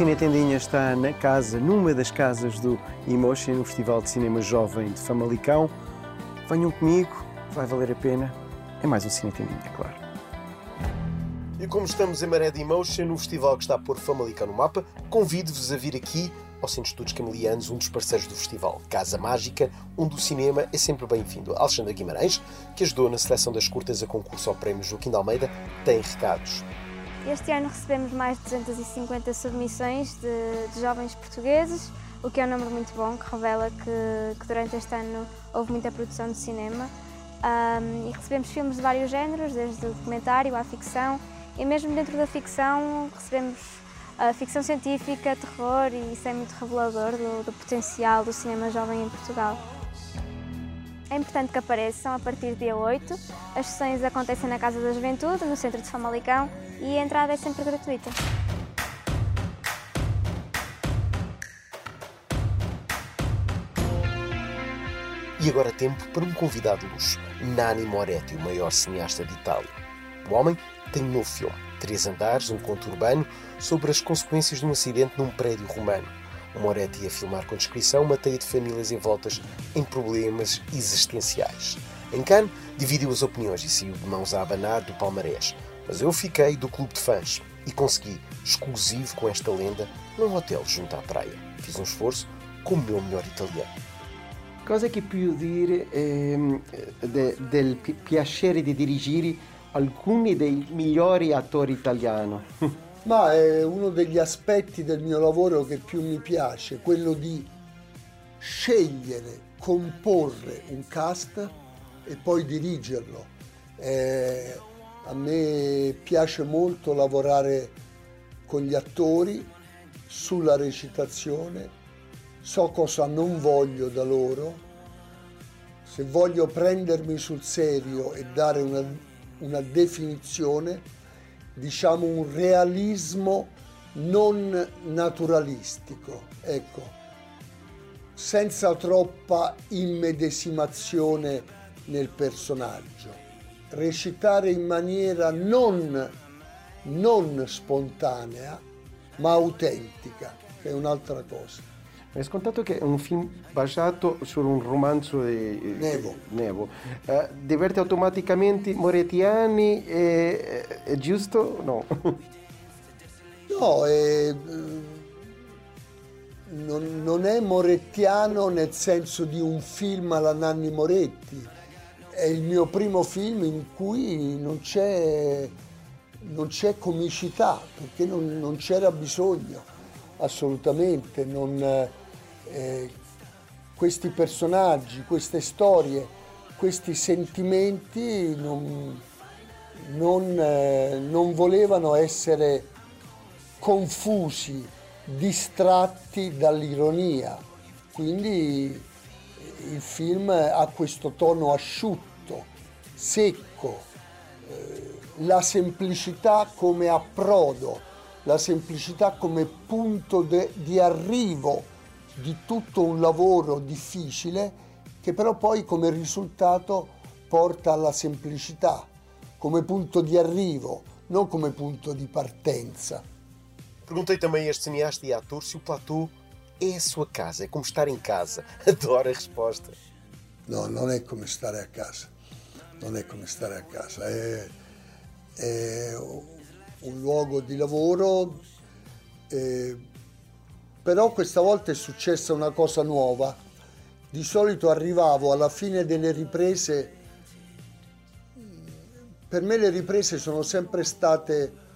Cine Tendinha está na casa, numa das casas do Emotion, no Festival de Cinema Jovem de Famalicão. Venham comigo, vai valer a pena. É mais um Cine Tendinha, claro. E como estamos em Maré de Emotion, no festival que está a pôr Famalicão no mapa, convido-vos a vir aqui ao Centro de Estudos Camilianos, um dos parceiros do festival. Casa Mágica, onde o cinema é sempre bem-vindo. Alexandra Guimarães, que ajudou na seleção das curtas a concurso ao Prémio Joaquim de Almeida, tem recados. Este ano recebemos mais de 250 submissões de, de jovens portugueses, o que é um número muito bom, que revela que, que durante este ano houve muita produção de cinema. Um, e recebemos filmes de vários géneros, desde o documentário à ficção, e mesmo dentro da ficção recebemos a ficção científica, terror, e isso é muito revelador do, do potencial do cinema jovem em Portugal. É importante que apareçam a partir do dia 8. As sessões acontecem na Casa da Juventude, no centro de Famalicão, e a entrada é sempre gratuita. E agora tempo para um convidado luxo, Nani Moretti, o maior cineasta de Itália. O homem tem um novo filme, Três Andares, um conto urbano, sobre as consequências de um acidente num prédio romano. Moretti a filmar com descrição uma teia de famílias envoltas em problemas existenciais. Em Cannes, dividiu as opiniões e saiu de mãos a abanar do palmarés. Mas eu fiquei do clube de fãs e consegui, exclusivo com esta lenda, num hotel junto à praia. Fiz um esforço com o meu melhor italiano. Cosa che più dire eh, de, del piacere di dirigere alcuni dei migliori attori italiani? Ma è uno degli aspetti del mio lavoro che più mi piace, quello di scegliere, comporre un cast e poi dirigerlo. Eh, a me piace molto lavorare con gli attori sulla recitazione, so cosa non voglio da loro, se voglio prendermi sul serio e dare una, una definizione, diciamo un realismo non naturalistico, ecco, senza troppa immedesimazione nel personaggio recitare in maniera non, non spontanea, ma autentica, che è un'altra cosa. Hai scontato che è un film basato su un romanzo di Nevo. Nevo. Uh, diverte automaticamente Moretiani, è, è giusto? No. No, è, non, non è morettiano nel senso di un film alla Nanni Moretti è il mio primo film in cui non c'è, non c'è comicità, perché non, non, c'era bisogno, assolutamente. Non, eh, questi personaggi, queste storie, questi sentimenti non, non, eh, non volevano essere confusi, distratti dall'ironia. Quindi il film ha questo tono asciutto secco, eh, la semplicità come approdo, la semplicità come punto de, di arrivo di tutto un lavoro difficile che però poi come risultato porta alla semplicità, come punto di arrivo, non come punto di partenza. Perguntei também a este cineasta e ator se o platô é a sua casa, é como estar em casa. Adoro a resposta. No, non è come stare a casa. non è come stare a casa, è, è un luogo di lavoro, eh, però questa volta è successa una cosa nuova. Di solito arrivavo alla fine delle riprese, per me le riprese sono sempre state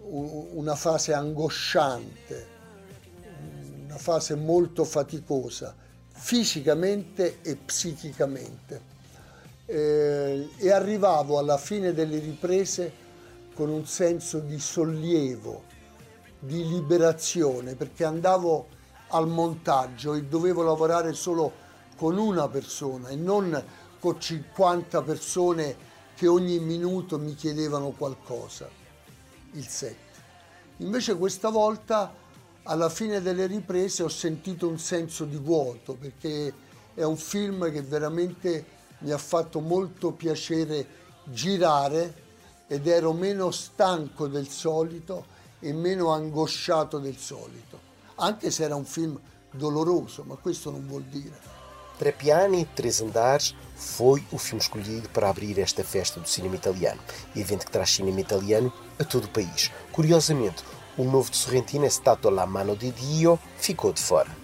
una fase angosciante, una fase molto faticosa, fisicamente e psichicamente eh, e arrivavo alla fine delle riprese con un senso di sollievo, di liberazione, perché andavo al montaggio e dovevo lavorare solo con una persona e non con 50 persone che ogni minuto mi chiedevano qualcosa, il set. Invece questa volta alla fine delle riprese ho sentito un senso di vuoto perché è un film che veramente mi ha fatto molto piacere girare ed ero meno stanco del solito e meno angosciato del solito, anche se era un film doloroso, ma questo non vuol dire. Trepiani, Três Andares, foi o filme escolhido para abrir esta festa do cinema italiano, evento que traz cinema italiano a todo o país. Curiosamente, o novo de Sorrentino, Stato la mano di Dio, ficou de fora.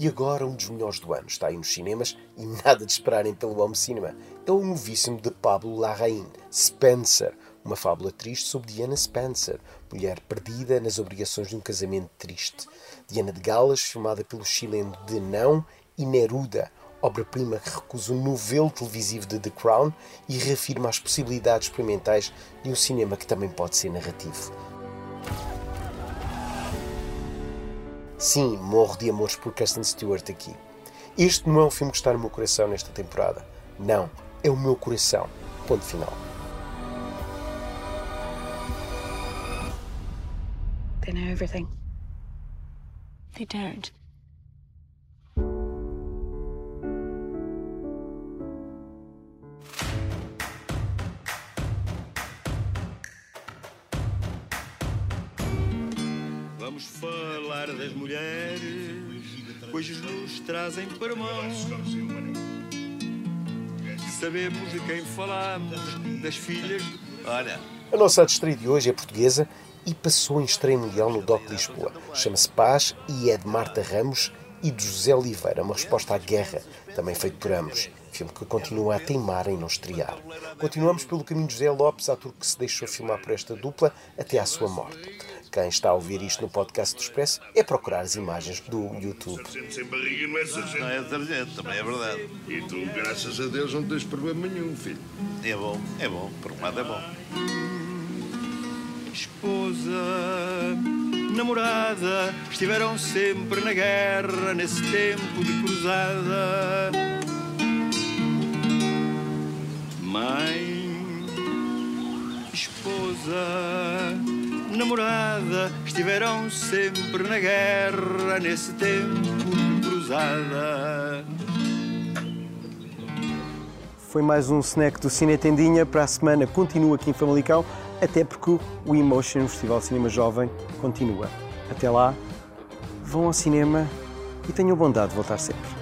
E agora um dos melhores do ano está aí nos cinemas e nada de esperarem pelo Home Cinema. É o novíssimo de Pablo Larraín, Spencer, uma fábula triste sobre Diana Spencer, mulher perdida nas obrigações de um casamento triste. Diana de Galas, filmada pelo chileno de Não, e Neruda, obra-prima que recusa o novelo televisivo de The Crown e reafirma as possibilidades experimentais de um cinema que também pode ser narrativo. Sim, morro de amores por Kristen Stewart aqui. Este não é um filme que está no meu coração nesta temporada. Não, é o meu coração. Ponto final. They know everything. They don't. Vamos falar das mulheres, pois nos trazem para mão. Sabemos de quem falamos, das filhas. Olha, A nossa estreia de hoje é portuguesa e passou em estreia mundial no DOC Lisboa. Chama-se Paz e é de Marta Ramos e de José Oliveira, uma resposta à guerra, também feito por ambos. Filme que continua a teimar em não estrear. Continuamos pelo caminho de José Lopes, ator que se deixou filmar por esta dupla até à sua morte. Quem está a ouvir isto no podcast do Expresso é procurar as imagens do YouTube. Sargento sem barriga não é sargento. não é sargento, também é verdade. E tu, graças a Deus, não tens problema nenhum, filho. É bom, é bom, por um lado é bom. Esposa, namorada, estiveram sempre na guerra nesse tempo de cruzada. Mãe, esposa, namorada, estiveram sempre na guerra nesse tempo de cruzada. Foi mais um snack do Cine Tendinha. Para a semana continua aqui em Famalicão, até porque o Emotion, Festival Cinema Jovem, continua. Até lá, vão ao cinema e tenham bondade de voltar sempre.